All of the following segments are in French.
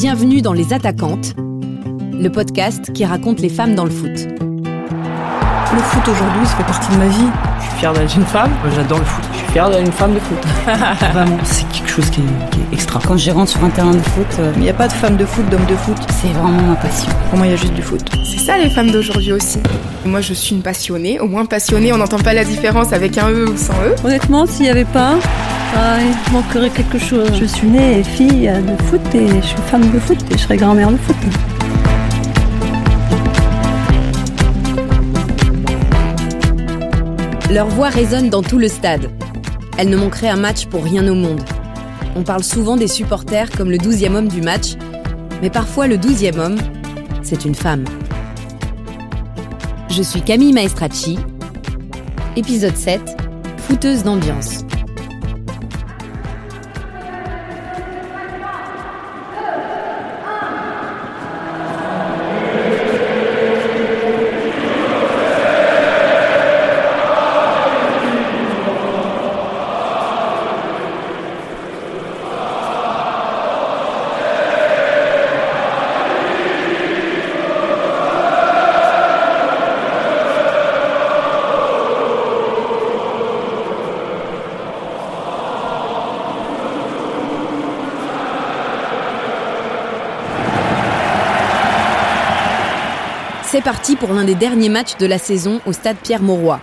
Bienvenue dans Les Attaquantes, le podcast qui raconte les femmes dans le foot. Le foot aujourd'hui, ça fait partie de ma vie. Je suis fier d'être une femme, j'adore le foot. Je suis fier d'être une femme de foot. Vraiment, c'est quelque chose qui est, qui est extra. Quand je rentre sur un terrain de foot, euh, Il n'y a pas de femme de foot, d'homme de foot. c'est vraiment ma passion. Pour moi, il y a juste du foot. C'est ça les femmes d'aujourd'hui aussi. Moi je suis une passionnée, au moins passionnée, on n'entend pas la différence avec un E ou sans E. Honnêtement, s'il n'y avait pas, ah, il manquerait quelque chose. Je suis née fille de foot et je suis femme de foot et je serai grand-mère de foot. Leur voix résonne dans tout le stade. Elles ne manqueraient un match pour rien au monde. On parle souvent des supporters comme le douzième homme du match, mais parfois le douzième homme, c'est une femme. Je suis Camille Maestracci. Épisode 7, fouteuse d'ambiance. Parti pour l'un des derniers matchs de la saison au stade Pierre-Mauroy.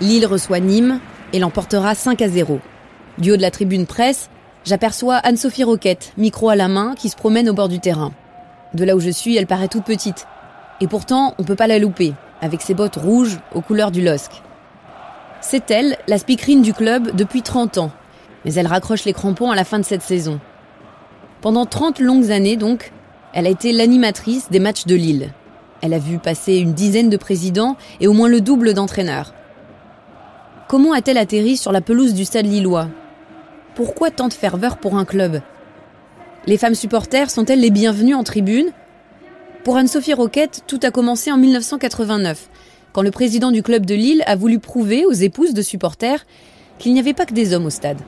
Lille reçoit Nîmes et l'emportera 5 à 0. Du haut de la tribune presse, j'aperçois Anne-Sophie Roquette, micro à la main, qui se promène au bord du terrain. De là où je suis, elle paraît toute petite. Et pourtant, on peut pas la louper, avec ses bottes rouges aux couleurs du LOSC. C'est elle, la speakerine du club depuis 30 ans. Mais elle raccroche les crampons à la fin de cette saison. Pendant 30 longues années, donc, elle a été l'animatrice des matchs de Lille. Elle a vu passer une dizaine de présidents et au moins le double d'entraîneurs. Comment a-t-elle atterri sur la pelouse du stade lillois? Pourquoi tant de ferveur pour un club? Les femmes supporters sont-elles les bienvenues en tribune? Pour Anne-Sophie Roquette, tout a commencé en 1989, quand le président du club de Lille a voulu prouver aux épouses de supporters qu'il n'y avait pas que des hommes au stade.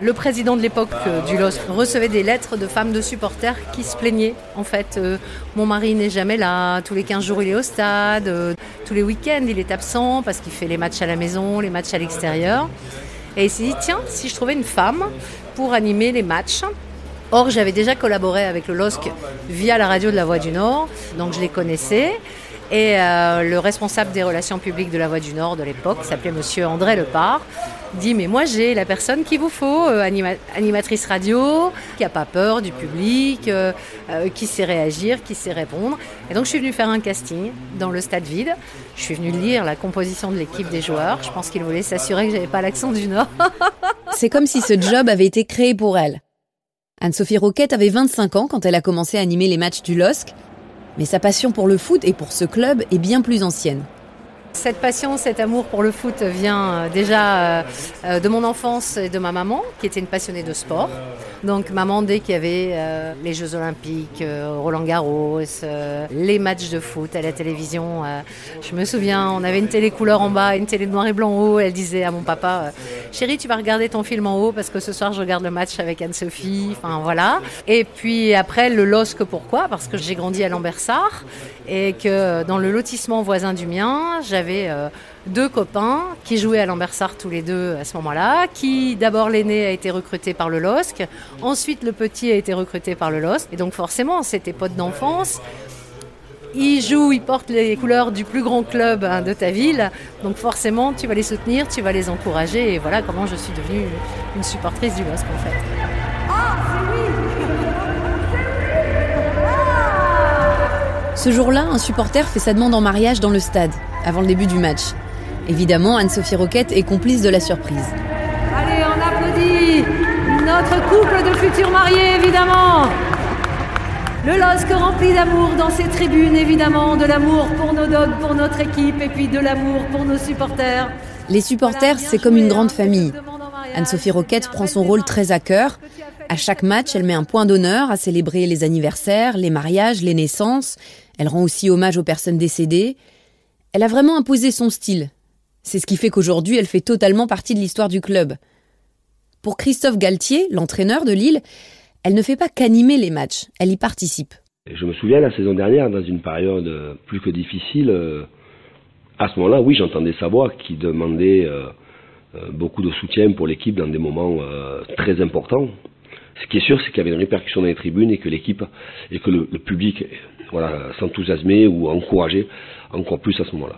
Le président de l'époque euh, du LOSC recevait des lettres de femmes de supporters qui se plaignaient. En fait, euh, mon mari n'est jamais là, tous les 15 jours il est au stade, euh, tous les week-ends il est absent parce qu'il fait les matchs à la maison, les matchs à l'extérieur. Et il s'est dit, tiens, si je trouvais une femme pour animer les matchs. Or, j'avais déjà collaboré avec le LOSC via la radio de la Voix du Nord, donc je les connaissais. Et euh, le responsable des relations publiques de la Voix du Nord de l'époque, s'appelait Monsieur André Lepard, dit mais moi j'ai la personne qu'il vous faut, euh, anima- animatrice radio, qui a pas peur du public, euh, qui sait réagir, qui sait répondre. Et donc je suis venue faire un casting dans le stade vide. Je suis venue lire la composition de l'équipe des joueurs. Je pense qu'il voulait s'assurer que j'avais pas l'accent du Nord. C'est comme si ce job avait été créé pour elle. Anne-Sophie Roquette avait 25 ans quand elle a commencé à animer les matchs du LOSC, mais sa passion pour le foot et pour ce club est bien plus ancienne. Cette passion, cet amour pour le foot vient euh, déjà euh, euh, de mon enfance et de ma maman, qui était une passionnée de sport. Donc maman, dès qu'il y avait les Jeux Olympiques, Roland Garros, les matchs de foot à la télévision, je me souviens, on avait une télé couleur en bas, une télé noir et blanc en haut. Elle disait à mon papa, chérie, tu vas regarder ton film en haut parce que ce soir je regarde le match avec Anne-Sophie. Enfin voilà. Et puis après le LOSC, pourquoi? Parce que j'ai grandi à Lambersart et que dans le lotissement voisin du mien, euh, deux copains qui jouaient à Lambersart tous les deux à ce moment-là, qui d'abord l'aîné a été recruté par le LOSC, ensuite le petit a été recruté par le LOSC, et donc forcément c'était potes d'enfance. Ils jouent, ils portent les couleurs du plus grand club hein, de ta ville, donc forcément tu vas les soutenir, tu vas les encourager, et voilà comment je suis devenue une supportrice du LOSC en fait. Ce jour-là, un supporter fait sa demande en mariage dans le stade, avant le début du match. Évidemment, Anne-Sophie Roquette est complice de la surprise. Allez, on applaudit notre couple de futurs mariés, évidemment. Le LOSC rempli d'amour dans ses tribunes, évidemment, de l'amour pour nos dogs, pour notre équipe, et puis de l'amour pour nos supporters. Les supporters, c'est comme une grande famille. Anne-Sophie Roquette prend son rôle très à cœur. À chaque match, elle met un point d'honneur à célébrer les anniversaires, les mariages, les naissances. Elle rend aussi hommage aux personnes décédées. Elle a vraiment imposé son style. C'est ce qui fait qu'aujourd'hui, elle fait totalement partie de l'histoire du club. Pour Christophe Galtier, l'entraîneur de Lille, Elle ne fait pas qu'animer les matchs, elle y participe. Je me souviens la saison dernière, dans une période plus que difficile, euh, à ce moment-là, oui, j'entendais sa voix qui demandait euh, euh, beaucoup de soutien pour l'équipe dans des moments très importants. Ce qui est sûr, c'est qu'il y avait une répercussion dans les tribunes et que l'équipe et que le, public voilà, s'enthousiasmait ou encourageait encore plus à ce moment-là.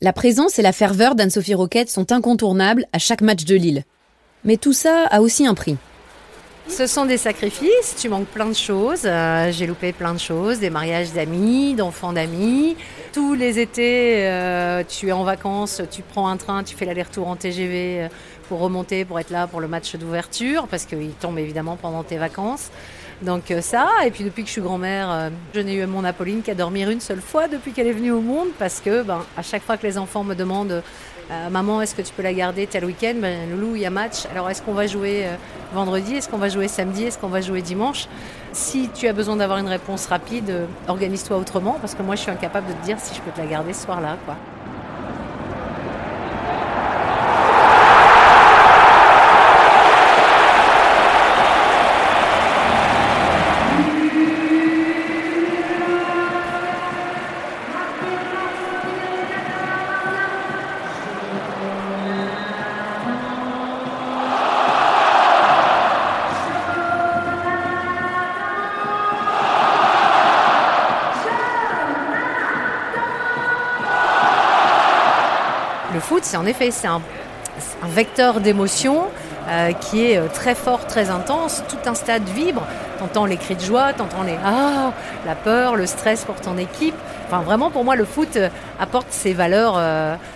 La présence et la ferveur d'Anne-Sophie Roquette sont incontournables à chaque match de Lille. Mais tout ça a aussi un prix. Ce sont des sacrifices, tu manques plein de choses. Euh, j'ai loupé plein de choses, des mariages d'amis, d'enfants d'amis. Tous les étés, euh, tu es en vacances, tu prends un train, tu fais l'aller-retour en TGV euh, pour remonter, pour être là pour le match d'ouverture, parce qu'il tombe évidemment pendant tes vacances. Donc ça, et puis depuis que je suis grand-mère, je n'ai eu mon Apolline qu'à dormir une seule fois depuis qu'elle est venue au monde, parce que ben, à chaque fois que les enfants me demandent euh, maman, est-ce que tu peux la garder tel week-end? Ben, Loulou, il y a match. Alors, est-ce qu'on va jouer euh, vendredi? Est-ce qu'on va jouer samedi? Est-ce qu'on va jouer dimanche? Si tu as besoin d'avoir une réponse rapide, euh, organise-toi autrement, parce que moi, je suis incapable de te dire si je peux te la garder ce soir-là. Quoi. C'est en effet un, vecteur d'émotion euh, qui est euh, très fort, très intense. Tout un stade vibre. T'entends les cris de joie, t'entends les ah, la peur, le stress pour ton équipe. Enfin, vraiment, pour moi, le foot euh, apporte ses valeurs,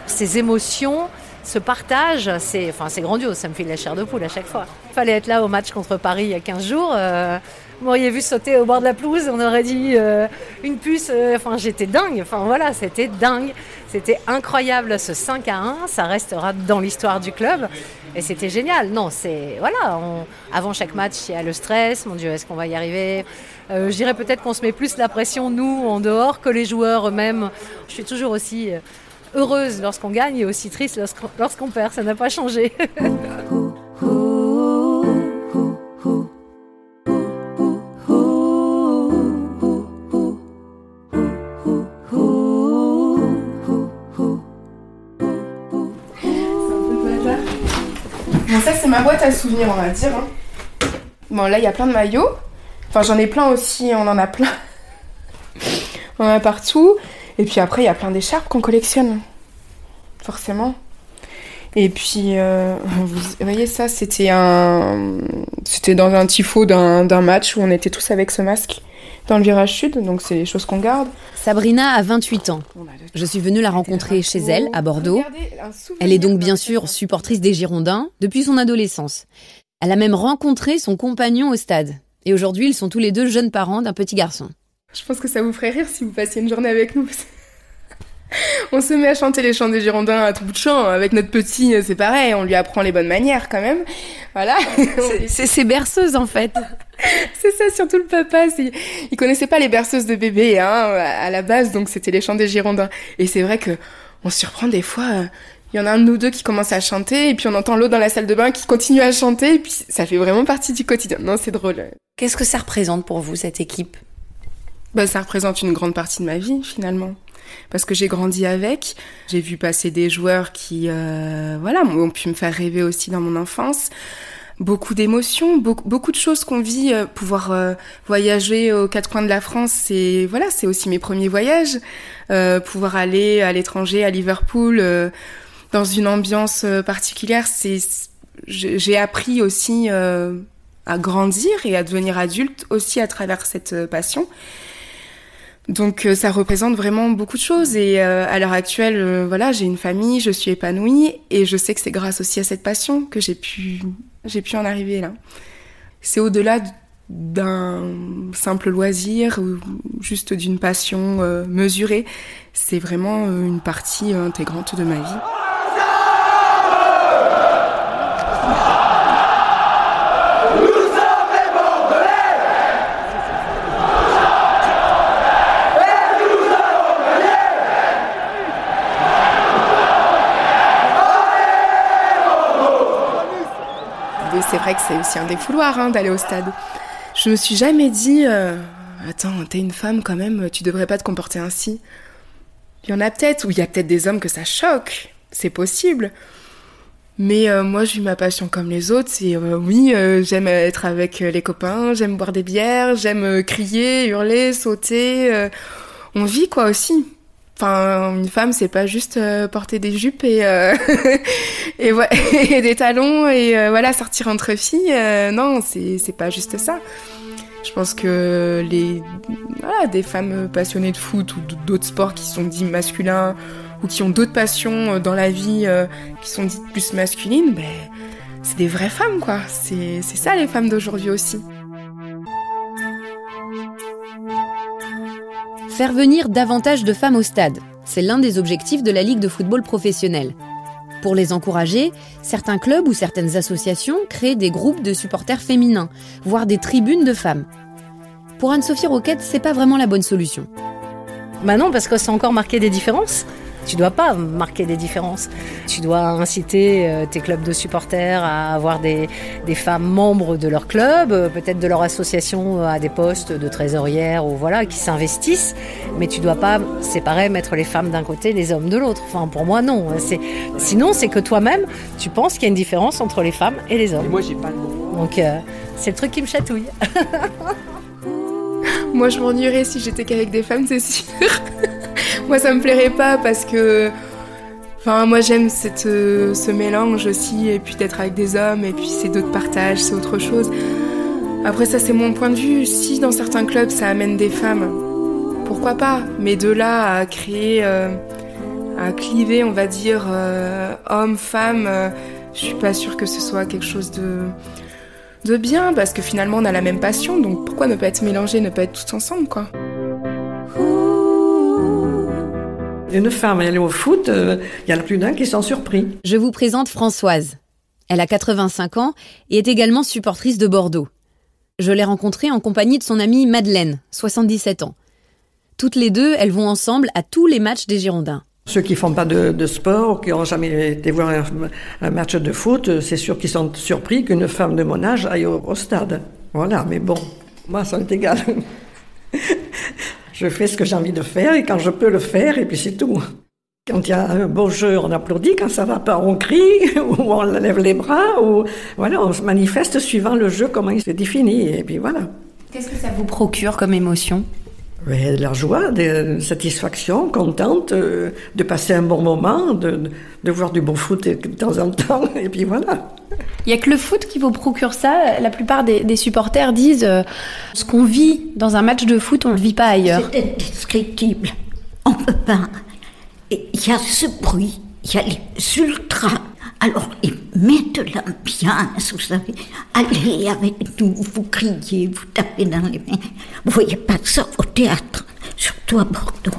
ses émotions, ce partage. C'est, enfin, grandiose. Ça me fait de la chair de poule à chaque fois. Il fallait être là au match contre Paris il y a 15 jours. Vous m'auriez vu sauter au bord de la pelouse, on aurait dit une puce. Enfin, j'étais dingue. Enfin, voilà, c'était dingue. C'était incroyable ce 5 à 1, ça restera dans l'histoire du club. Et c'était génial. Non, c'est. Voilà, avant chaque match, il y a le stress. Mon Dieu, est-ce qu'on va y arriver? Euh, Je dirais peut-être qu'on se met plus la pression, nous, en dehors, que les joueurs eux-mêmes. Je suis toujours aussi euh, heureuse lorsqu'on gagne et aussi triste lorsqu'on perd. Ça n'a pas changé. ma boîte à souvenirs, on va dire. Hein. Bon, là, il y a plein de maillots. Enfin, j'en ai plein aussi, on en a plein. on en a partout. Et puis après, il y a plein d'écharpes qu'on collectionne. Forcément. Et puis, euh, vous voyez, ça, c'était un. C'était dans un tifo d'un match où on était tous avec ce masque dans le virage sud, donc c'est les choses qu'on garde. Sabrina a 28 ans. Je suis venue la rencontrer chez elle, à Bordeaux. Elle est donc bien sûr supportrice des Girondins depuis son adolescence. Elle a même rencontré son compagnon au stade. Et aujourd'hui, ils sont tous les deux jeunes parents d'un petit garçon. Je pense que ça vous ferait rire si vous passiez une journée avec nous. on se met à chanter les chants des Girondins à tout bout de champ. Avec notre petit, c'est pareil, on lui apprend les bonnes manières quand même. Voilà. C'est ses berceuses en fait. c'est ça, surtout le papa. Il connaissait pas les berceuses de bébé hein, à la base, donc c'était les chants des Girondins. Et c'est vrai que on se surprend des fois. Euh, il y en a un de nous deux qui commence à chanter, et puis on entend l'autre dans la salle de bain qui continue à chanter, et puis ça fait vraiment partie du quotidien. Non, c'est drôle. Qu'est-ce que ça représente pour vous, cette équipe? Bah, Ça représente une grande partie de ma vie, finalement parce que j'ai grandi avec. J'ai vu passer des joueurs qui, euh, voilà, ont pu me faire rêver aussi dans mon enfance. Beaucoup d'émotions, beaucoup, de choses qu'on vit. Euh, pouvoir euh, voyager aux quatre coins de la France, c'est voilà, c'est aussi mes premiers voyages. Euh, pouvoir aller à l'étranger, à Liverpool, euh, dans une ambiance particulière, c'est j'ai appris aussi à grandir et à devenir adulte aussi à travers cette passion. Donc euh, ça représente vraiment beaucoup de choses et euh, à l'heure actuelle, euh, voilà, j'ai une famille, je suis épanouie et je sais que c'est grâce aussi à cette passion que j'ai pu, j'ai pu en arriver là. C'est au-delà d'un simple loisir ou juste d'une passion mesurée. C'est vraiment une partie intégrante de ma vie. C'est vrai que c'est aussi un défouloir hein, d'aller au stade. Je me suis jamais dit, euh, attends, t'es une femme quand même, tu devrais pas te comporter ainsi. Il y en a peut-être, ou il y a peut-être des hommes que ça choque, c'est possible. Mais euh, moi, j'ai eu ma passion comme les autres. C'est euh, oui, j'aime être avec les copains, j'aime boire des bières, j'aime crier, hurler, sauter. on vit quoi aussi. Enfin, une femme, c'est pas juste porter des jupes et et, ouais, et des talons et voilà sortir entre filles. non, c'est c'est pas juste ça. Je pense que les voilà, des femmes passionnées de foot ou d'autres sports qui sont dits masculins ou qui ont d'autres passions euh, dans la vie euh, qui sont dites plus masculines, ben, c'est des vraies femmes, quoi. C'est ça les femmes d'aujourd'hui aussi. Faire venir davantage de femmes au stade, c'est l'un des objectifs de la Ligue de football professionnel. Pour les encourager, certains clubs ou certaines associations créent des groupes de supporters féminins, voire des tribunes de femmes. Pour Anne-Sophie Roquette, c'est pas vraiment la bonne solution. Bah non, parce que c'est encore marqué des différences. Tu dois pas marquer des différences. Tu dois inciter euh, tes clubs de supporters à avoir des, femmes membres de leur club, euh, peut-être de leur association euh, à des postes de trésorière ou voilà, qui s'investissent. Mais tu dois pas séparer, mettre les femmes d'un côté, les hommes de l'autre. Enfin, pour moi, non. sinon, c'est que toi-même, tu penses qu'il y a une différence entre les femmes et les hommes. moi, j'ai pas le mot. Donc, c'est le truc qui me chatouille. moi, je m'ennuierais si j'étais qu'avec des femmes, c'est sûr. moi, ça me plairait pas parce que. Enfin, moi, j'aime euh, ce mélange aussi, et puis d'être avec des hommes, et puis c'est d'autres partages, c'est autre chose. Après, ça, c'est mon point de vue. Si dans certains clubs, ça amène des femmes, pourquoi pas? Mais de là à créer. Euh, à cliver, on va dire, euh, homme-femme, je suis pas sûre que ce soit quelque chose de de bien parce que finalement on a la même passion donc pourquoi ne pas être mélangés, ne pas être tous ensemble quoi. Une femme, elle est au foot, euh, il y en a plus d'un qui sont surpris. Je vous présente Françoise. Elle a 85 ans et est également supportrice de Bordeaux. Je l'ai rencontrée en compagnie de son amie Madeleine, 77 ans. Toutes les deux, elles vont ensemble à tous les matchs des Girondins. Ceux qui font pas de, sport, qui n'ont jamais été voir un, match de foot, c'est sûr qu'ils sont surpris qu'une femme de mon âge aille au, stade. Voilà, mais bon, moi, ça m'est égal. je fais ce que j'ai envie de faire et quand je peux le faire, et puis c'est tout. Quand il y a un beau jeu, on applaudit. Quand ça va pas, on crie ou on lève les bras ou voilà, on se manifeste suivant le jeu comment il s'est défini et puis voilà. Qu'est-ce que ça vous procure comme émotion? De la joie, de satisfaction, contente euh, de passer un bon moment, de, de voir du bon foot de temps en temps, et puis voilà. Il n'y a que le foot qui vous procure ça. La plupart des, supporters disent euh, ce qu'on vit dans un match de foot, on ne le vit pas ailleurs. C'est indescriptible. On ne peut pas. Il y a ce bruit, il y a les ultras. Alors, ils mettent l'ambiance, vous savez. Allez avec nous, vous criez, vous tapez dans les mains. Vous voyez pas ça au théâtre, surtout à Bordeaux.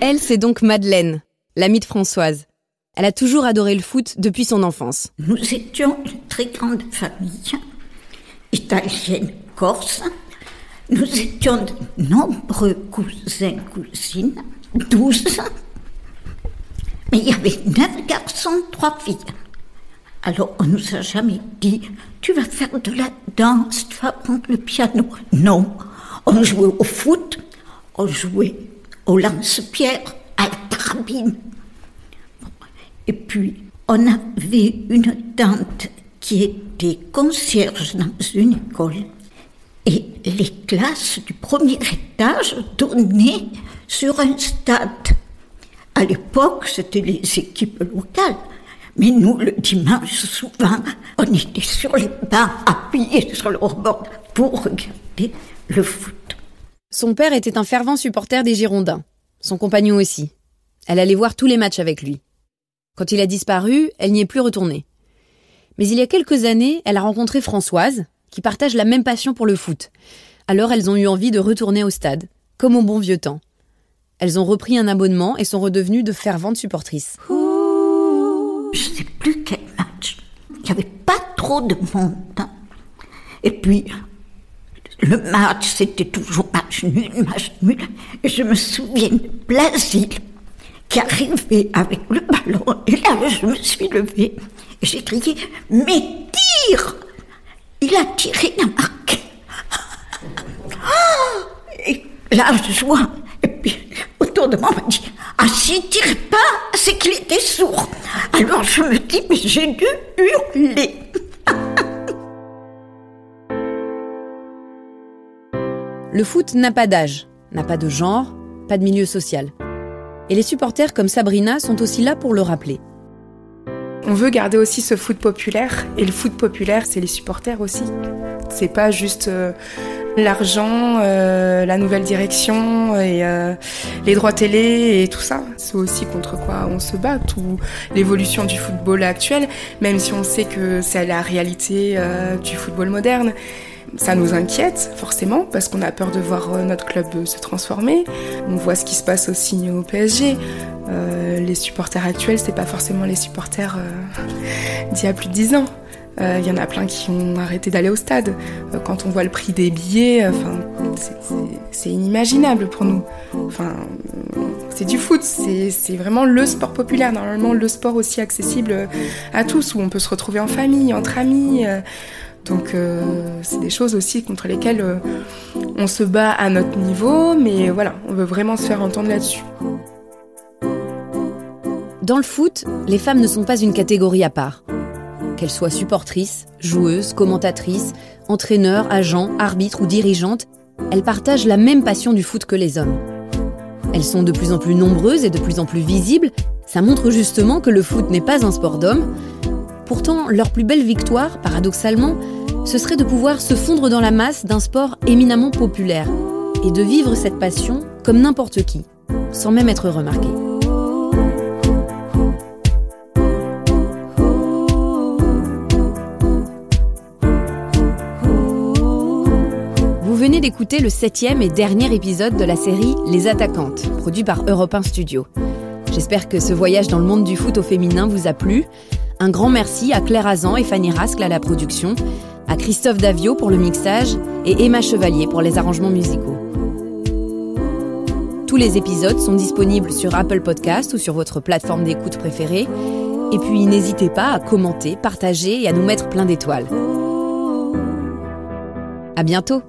Elle, c'est donc Madeleine, l'amie de Françoise. Elle a toujours adoré le foot depuis son enfance. Nous étions une très grande famille, italienne, corse. Nous étions de nombreux cousins, cousines, douze. Mais il y avait neuf garçons, trois filles. Alors on nous a jamais dit, tu vas faire de la danse, tu vas prendre le piano. Non, on jouait au foot, on jouait au lance-pierre, à la carabine. Et puis, on avait une tante qui était concierge dans une école. Et les classes du premier étage donnaient sur un stade. À l'époque, c'était les équipes locales. Mais nous, le dimanche, souvent, on était sur les bancs, appuyés sur le rebord pour regarder le foot. Son père était un fervent supporter des Girondins. Son compagnon aussi. Elle allait voir tous les matchs avec lui. Quand il a disparu, elle n'y est plus retournée. Mais il y a quelques années, elle a rencontré Françoise, qui partage la même passion pour le foot. Alors elles ont eu envie de retourner au stade, comme au bon vieux temps. Elles ont repris un abonnement et sont redevenues de ferventes supportrices. Je ne sais plus quel match. Il n'y avait pas trop de monde. Hein. Et puis, le match, c'était toujours match nul, match nul. Et je me souviens de Blasile qui arrivait avec le ballon. Et là, je me suis levée et j'ai crié Mais tire Il a tiré, il a marqué. la joie. Et puis, autour de moi, on m'a dit Ah, s'il tire pas, c'est qu'il était sourd. Alors je me dis Mais j'ai dû hurler. Le foot n'a pas d'âge, n'a pas de genre, pas de milieu social. Et les supporters comme Sabrina sont aussi là pour le rappeler. On veut garder aussi ce foot populaire, et le foot populaire, c'est les supporters aussi. C'est pas juste euh, l'argent, euh, la nouvelle direction et euh, les droits télé et tout ça. C'est aussi contre quoi on se bat, tout l'évolution du football actuel, même si on sait que c'est la réalité du football moderne. Ça nous inquiète forcément parce qu'on a peur de voir euh, notre club euh, se transformer. On voit ce qui se passe aussi au PSG. Euh, les supporters actuels, c'est pas forcément les supporters d'il y a plus de dix ans. Il y en a plein qui ont arrêté d'aller au stade. quand on voit le prix des billets, enfin, c'est inimaginable pour nous. Enfin, c'est du foot, c'est vraiment le sport populaire, normalement le sport aussi accessible à tous, où on peut se retrouver en famille, entre amis. Donc euh, c'est des choses aussi contre lesquelles euh, on se bat à notre niveau, mais voilà, on veut vraiment se faire entendre là-dessus. Dans le foot, les femmes ne sont pas une catégorie à part. Qu'elles soient supportrices, joueuses, commentatrices, entraîneurs, agents, arbitres ou dirigeantes, elles partagent la même passion du foot que les hommes. Elles sont de plus en plus nombreuses et de plus en plus visibles. Ça montre justement que le foot n'est pas un sport d'hommes. Pourtant, leur plus belle victoire, paradoxalement, ce serait de pouvoir se fondre dans la masse d'un sport éminemment populaire et de vivre cette passion comme n'importe qui, sans même être remarqué. D'écouter le septième et dernier épisode de la série Les Attaquantes, produit par Europe 1 Studio. J'espère que ce voyage dans le monde du foot au féminin vous a plu. Un grand merci à Claire Azan et Fanny Rascle à la production, à Christophe Davio pour le mixage et Emma Chevalier pour les arrangements musicaux. Tous les épisodes sont disponibles sur Apple Podcast ou sur votre plateforme d'écoute préférée. Et puis n'hésitez pas à commenter, partager et à nous mettre plein d'étoiles. À bientôt!